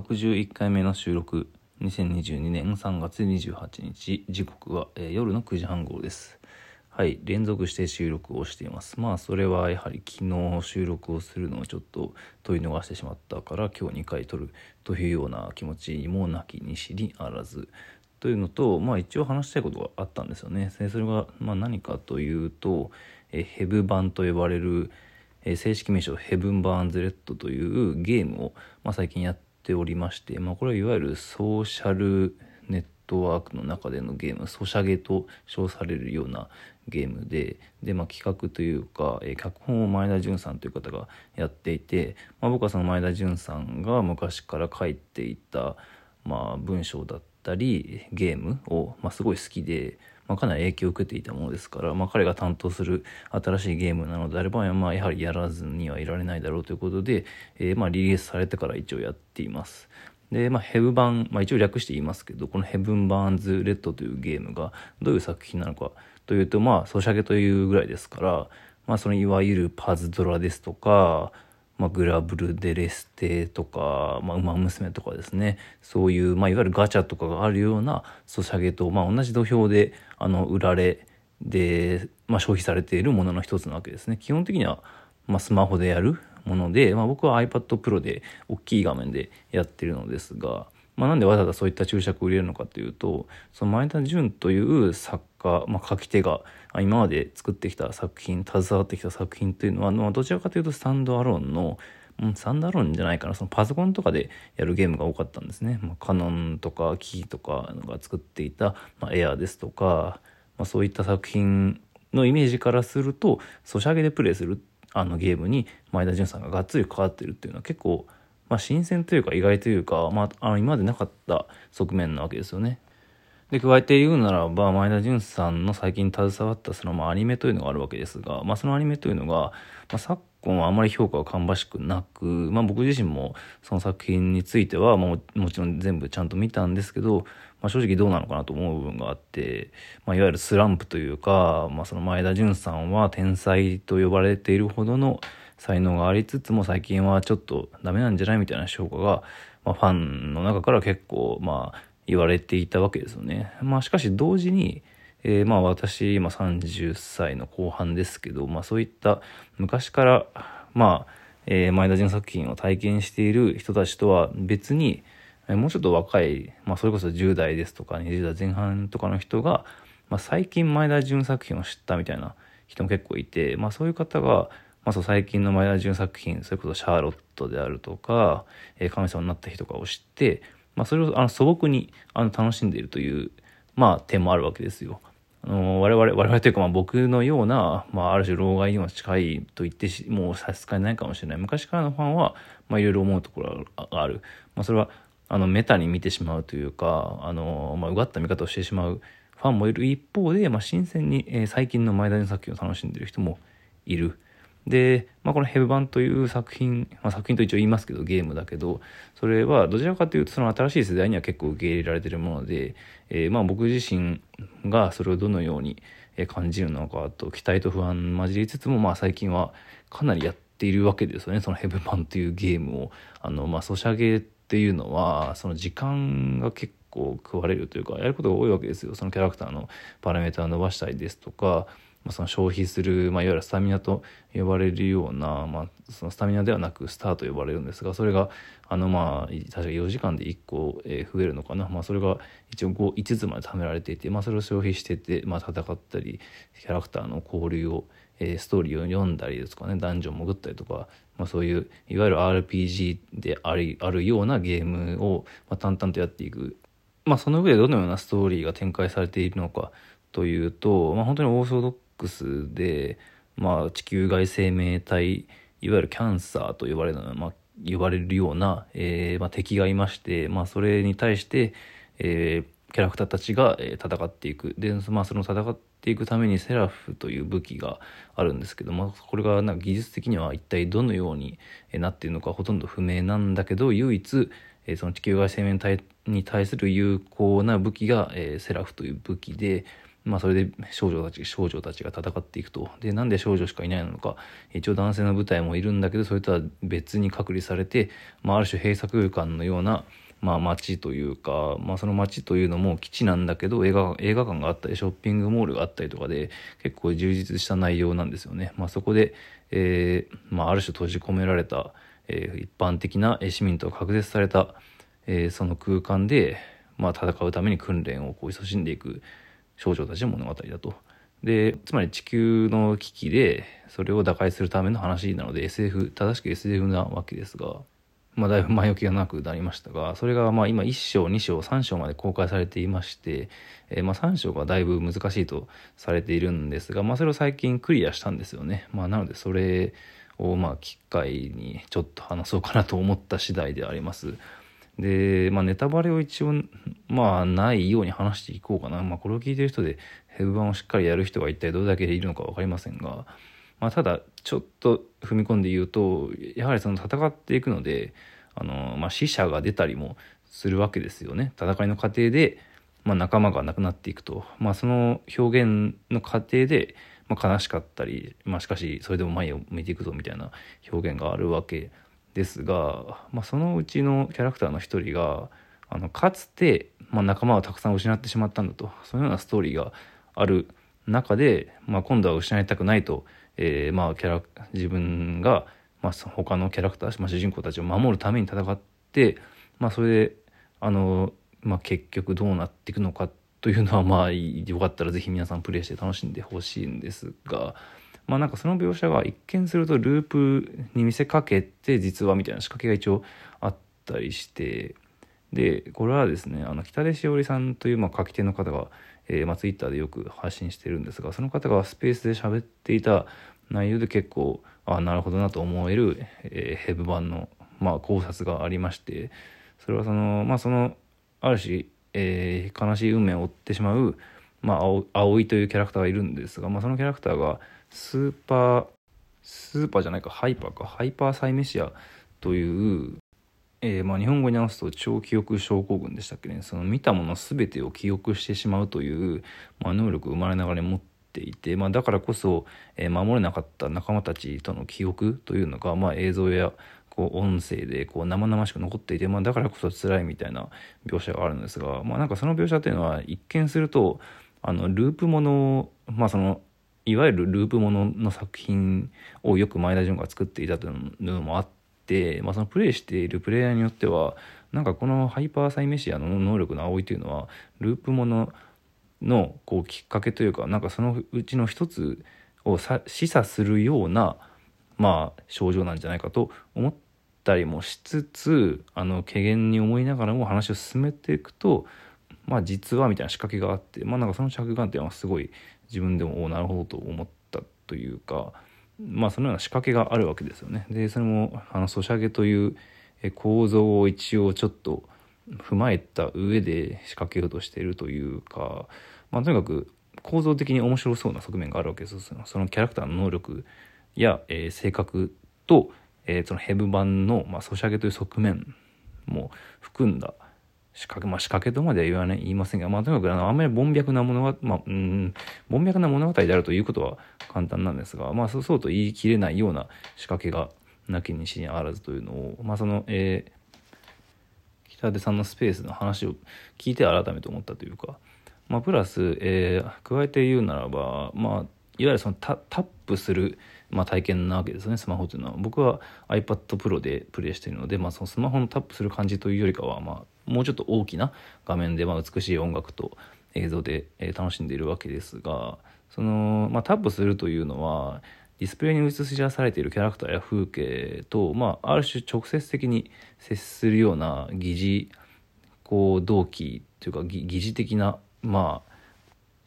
111回目の収録。2022年3月28日。時刻は、えー、夜の9時半頃です。はい連続して収録をしています。まあそれはやはり昨日収録をするのをちょっと取り逃してしまったから今日2回撮るというような気持ちにもなきにしりあらず。というのとまあ一応話したいことがあったんですよね。それがまあ何かというと、えー、ヘブ版と呼ばれる正式名称ヘブン・バーンズ・レッドというゲームを、まあ、最近やっておりまして、まあ、これはいわゆるソーシャルネットワークの中でのゲームソシャゲと称されるようなゲームでで、まあ、企画というか、え脚本を前田純さんという方がやっていて、まあ、僕はその前田純さんが昔から書いていた、まあ、文章だったりゲームを、まあ、すごい好きで。まあ、かなり影響を受けていたものですから、まあ、彼が担当する新しいゲームなのであれば、まあ、やはりやらずにはいられないだろうということで、えー、まあリリースされてから一応やっています。で、まあ、ヘブ版、まあ、一応略して言いますけど、このヘブン・バーンズ・レッドというゲームがどういう作品なのかというと、まあ、ソシャゲというぐらいですから、まあ、そのいわゆるパズドラですとか、まあ、グラブルデレステとか、まあ、馬娘とかですね。そういう、まあ、いわゆるガチャとかがあるようなソシャゲと、まあ、同じ土俵であの売られで、まあ、消費されているものの一つなわけですね。基本的には、まあ、スマホでやるもので、まあ、僕は iPad Pro で大きい画面でやってるのですが、まあ、なんでわざわざそういった注釈を入れるのかというとその前田純という作家、まあ、書き手が今まで作ってきた作品携わってきた作品というのは、まあ、どちらかというとスタンドアローンのうん、サンダーローンじゃないかなそのパソコンとかでやるゲームが多かったんですね、まあ、カノンとかキーとかが作っていた、まあ、エアーですとか、まあ、そういった作品のイメージからするとソシャゲでプレイするあのゲームに前田純さんががっつり関わってるっていうのは結構、まあ、新鮮というか意外というか、まあ、あの今までなかった側面なわけですよね。で、加えて言うならば、前田純さんの最近携わったその、まあ、アニメというのがあるわけですが、まあ、そのアニメというのが、まあ、昨今はあまり評価が芳しくなく、まあ、僕自身もその作品については、まあ、もちろん全部ちゃんと見たんですけど、まあ、正直どうなのかなと思う部分があって、まあ、いわゆるスランプというか、まあ、その前田純さんは天才と呼ばれているほどの才能がありつつも最近はちょっとダメなんじゃないみたいな評価が、まあ、ファンの中から結構、まあ、言われていたわけですよね。まあしかし同時に、えー、まあ私今30歳の後半ですけど、まあそういった昔からまあ、えー、前田純作品を体験している人たちとは別に、もうちょっと若い、まあそれこそ10代ですとか20代前半とかの人が、まあ最近前田純作品を知ったみたいな人も結構いて、まあそういう方が、まあ、そう最近の前田純作品それこそシャーロットであるとか、えー、神様になった人とかを知ってまあ、それをあの素朴にあの楽しんでいるという、まあ、点もあるわけですよ。あの我々、我々というか、まあ、僕のような、まあ、ある種、老害にも近いと言ってもう差し支えないかもしれない。昔からのファンは、まあ、いろいろ思うところがある。まあ、それは、あの、メタに見てしまうというか、あの、まあ、うがった見方をしてしまうファンもいる一方で、まあ、新鮮に、えー、最近の前田の作品を楽しんでいる人もいる。で、まあ、このヘブ版という作品、まあ、作品と一応言いますけどゲームだけどそれはどちらかというとその新しい世代には結構受け入れられているもので、えー、まあ僕自身がそれをどのように感じるのかと期待と不安混じりつつも、まあ、最近はかなりやっているわけですよねそのヘブ版というゲームを。あのまあソシャゲっていうのはその時間が結構食われるというかやることが多いわけですよそのキャラクターのパラメータを伸ばしたりですとかまあ、その消費する、まあ、いわゆるスタミナと呼ばれるような、まあ、そのスタミナではなくスターと呼ばれるんですがそれがあのまあ確か4時間で1個、え増えるのかな、まあ、それが一応 5, 5つまで貯められていて、まあ、それを消費してて、まあ、戦ったりキャラクターの交流を、え、ストーリーを読んだりですとかね。ダンジョン潜ったりとか、まあ、そういういわゆる RPG でありあるようなゲームを、まあ、淡々とやっていく、まあ、その上でどのようなストーリーが展開されているのかというと、まあ、本当にオーソドックで、まあ、地球外生命体いわゆるキャンサーと呼ばれる、まあ、呼ばれるような、えーまあ、敵がいまして、まあ、それに対して、えー、キャラクターたちが、戦っていく。で、まあ、その戦っていくためにセラフという武器があるんですけどもこれがなんか技術的には一体どのようになっているのかほとんど不明なんだけど唯一、その地球外生命体に対する有効な武器が、えー、セラフという武器で、まあ、それで少女たち少女たちが戦っていくとでなんで少女しかいないのか一応男性の部隊もいるんだけどそれとは別に隔離されて、まあ、ある種閉鎖空間のような、まあ、街というか、まあ、その街というのも基地なんだけど映画映画館があったりショッピングモールがあったりとかで結構充実した内容なんですよね。まあ、そこで、えーまあ、ある種閉じ込められた、えー、一般的な市民と隔絶された、えー、その空間で、まあ、戦うために訓練をこう勤しんでいく。少女たちの物語だと。でつまり地球の危機でそれを打開するための話なので SF 正しく SF なわけですが、まあ、だいぶ前置きがなくなりましたがそれがまあ今1章2章3章まで公開されていまして、えー、まあ3章がだいぶ難しいとされているんですが、まあ、それを最近クリアしたんですよね。まあ、なのでそれをまあ機会にちょっと話そうかなと思った次第であります。で、まあ、ネタバレを一応、まあ、ないように話していこうかな。まあ、これを聞いてる人で、ヘブ版をしっかりやる人が一体どれだけいるのか分かりませんが、まあ、ただ、ちょっと踏み込んで言うと、やはりその戦っていくので、あの、まあ、死者が出たりもするわけですよね。戦いの過程で、まあ、仲間が亡くなっていくと。まあ、その表現の過程で、まあ、悲しかったり、まあ、しかし、それでも前を向いていくぞみたいな表現があるわけですが、まあ、そのうちのキャラクターの一人があのかつて、まあ、仲間をたくさん失ってしまったんだとそのようなストーリーがある中で、まあ、今度は失いたくないと、えー、まあキャラ自分が、まあ、他のキャラクター、まあ、主人公たちを守るために戦って、まあ、それであの、まあ、結局どうなっていくのかというのはまあよかったら是非皆さんプレイして楽しんでほしいんですが。まあなんかその描写が一見するとループに見せかけて実はみたいな仕掛けが一応あったりしてでこれはですねあの北出しおりさんというまあ書き手の方が、えー、まあ、ツイッターでよく発信してるんですがその方がスペースで喋っていた内容で結構ああなるほどなと思える、えー、ヘブ版の、まあ、考察がありましてそれはそのまあそのある種、えー、悲しい運命を追ってしまう、まあ、葵というキャラクターがいるんですが、まあ、そのキャラクターがスーパースーパーじゃないかハイパーかハイパーサイメシアという、えー、まあ、日本語に直すと超記憶症候群でしたっけね。その見たもの全てを記憶してしまうという、まあ、能力を生まれながら持っていて、まあ、だからこそ、えー、守れなかった仲間たちとの記憶というのが、まあ、映像やこう音声でこう生々しく残っていて、まあ、だからこそ辛いみたいな描写があるんですが、まあ、なんかその描写っていうのは一見するとあのループものまあそのいわゆるループものの作品をよく前田純が作っていたというのもあって、まあ、そのプレイしているプレイヤーによってはなんかこのハイパーサイメシアの能力の葵というのはループもののこうきっかけというかなんかそのうちの一つを示唆するようなまあ症状なんじゃないかと思ったりもしつつあの軽減に思いながらも話を進めていくとまあ実はみたいな仕掛けがあってまあなんかその着眼点はすごい自分でもおなるほどと思ったというかまあそのような仕掛けがあるわけですよね。でそれもあのソシャゲという構造を一応ちょっと踏まえた上で仕掛けようとしているというか、まあ、とにかく構造的に面白そうな側面があるわけですそのキャラクターの能力や、えー、性格と、えー、そのヘブ版の、まあ、ソシャゲという側面も含んだ仕掛け、まあ、仕掛けとまでは言わない、言いませんが、まあ、とにかくあの、あんまり凡略な物語、まあ、うん、凡略な物語であるということは簡単なんですが、まあ、そうそうと言い切れないような仕掛けがなきにしにあらずというのを、まあ、その、えー、北出さんのスペースの話を聞いて改めて思ったというか、まあ、プラス、えー、加えて言うならば、まあ、いわゆるそのタップする、まあ、体験なわけですねスマホというのは。僕は iPad Pro でプレイしているので、まあ、そのスマホのタップする感じというよりかは、まあ、もうちょっと大きな画面で、まあ、美しい音楽と映像で、えー、楽しんでいるわけですがその、まあ、タップするというのはディスプレイに映し出されているキャラクターや風景と、まあ、ある種直接的に接するような疑似こう動機というか疑似的な、まあ、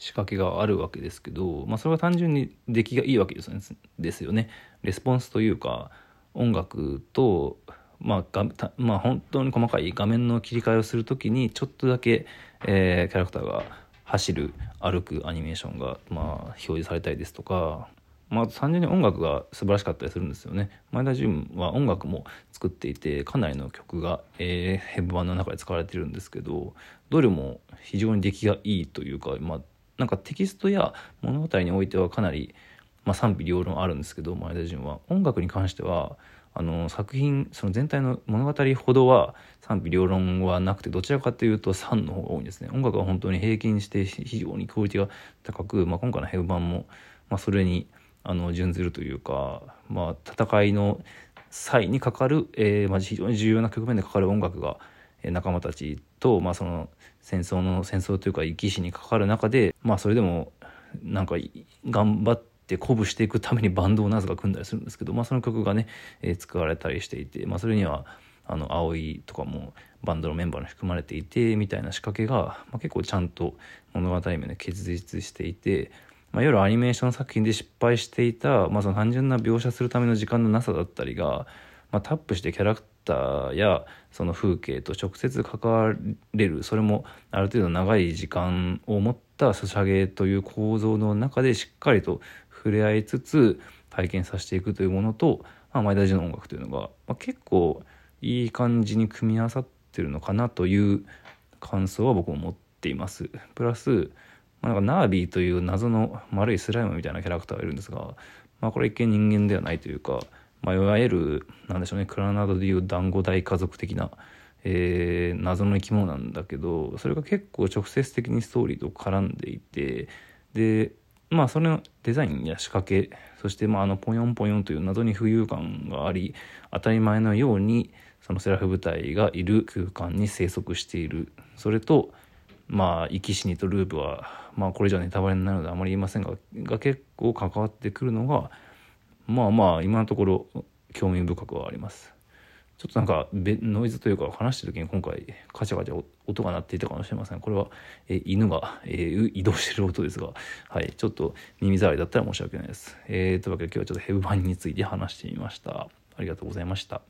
仕掛けがあるわけですけど、まあ、それは単純に出来がいいわけですね。ですよねレスポンスというか音楽とまあ、がまあ本当に細かい画面の切り替えをする時にちょっとだけ、えー、キャラクターが走る歩くアニメーションが、まあ、表示されたりですとか、まあ、単純に音楽が素晴らしかったりするんですよね前田純は音楽も作っていてかなりの曲が、えー、ヘブ版の中で使われてるんですけどどれも非常に出来がいいというか、まあ、なんかテキストや物語においてはかなり、まあ、賛否両論あるんですけど前田純は。音楽に関してはあの作品その全体の物語ほどは賛否両論はなくてどちらかというと3の方が多いんですね。音楽は本当に平均して非常にクオリティが高く、まあ、今回のヘブ版も、まあ、それにあの準ずるというか、まあ、戦いの際にかかる、えーまあ、非常に重要な局面でかかる音楽が仲間たちと、まあ、その戦争の戦争というか生き死にかかる中で、まあ、それでもなんか頑張って鼓舞していくために バンドをなぜか組んだりするんですけど、まあ、その曲がね、えー、使われたりしていて、まあ、それにはあの葵とかもバンドのメンバーに含まれていてみたいな仕掛けが、まあ、結構ちゃんと物語面で結実していて、まあ、いわゆるアニメーション作品で失敗していた、まあ、その単純な描写するための時間のなさだったりが、まあ、タップしてキャラクタやその風景と直接関われるそれもある程度長い時間を持ったソシャゲという構造の中でしっかりと触れ合いつつ体験させていくというものと、まあ、前田寺の音楽というのが、まあ、結構いい感じに組み合わさってるのかなという感想は僕も持っています。プラスまあ、なんかナービーという謎の丸いスライムみたいなキャラクターがいるんですが、まあ、これ一見人間ではないというか、まあ、いわゆるなんでしょうねクラナドでいう団子大家族的な、えー、謎の生き物なんだけどそれが結構直接的にストーリーと絡んでいてでまあそれのデザインや仕掛けそしてまああのポヨンポヨンという謎に浮遊感があり当たり前のようにそのセラフ部隊がいる空間に生息している。それとまあ生き死にとループはまあこれ以上ネタバレになるのであまり言いませんがが結構関わってくるのがまあまあ今のところ興味深くはあります。ちょっとなんかノイズというか話してる時に今回カチャカチャ音が鳴っていたかもしれません。これは、え犬が、えー、移動してる音ですが。はい。ちょっと耳障りだったら申し訳ないです。えー、というわけで今日はちょっとヘブ版について話してみました。ありがとうございました。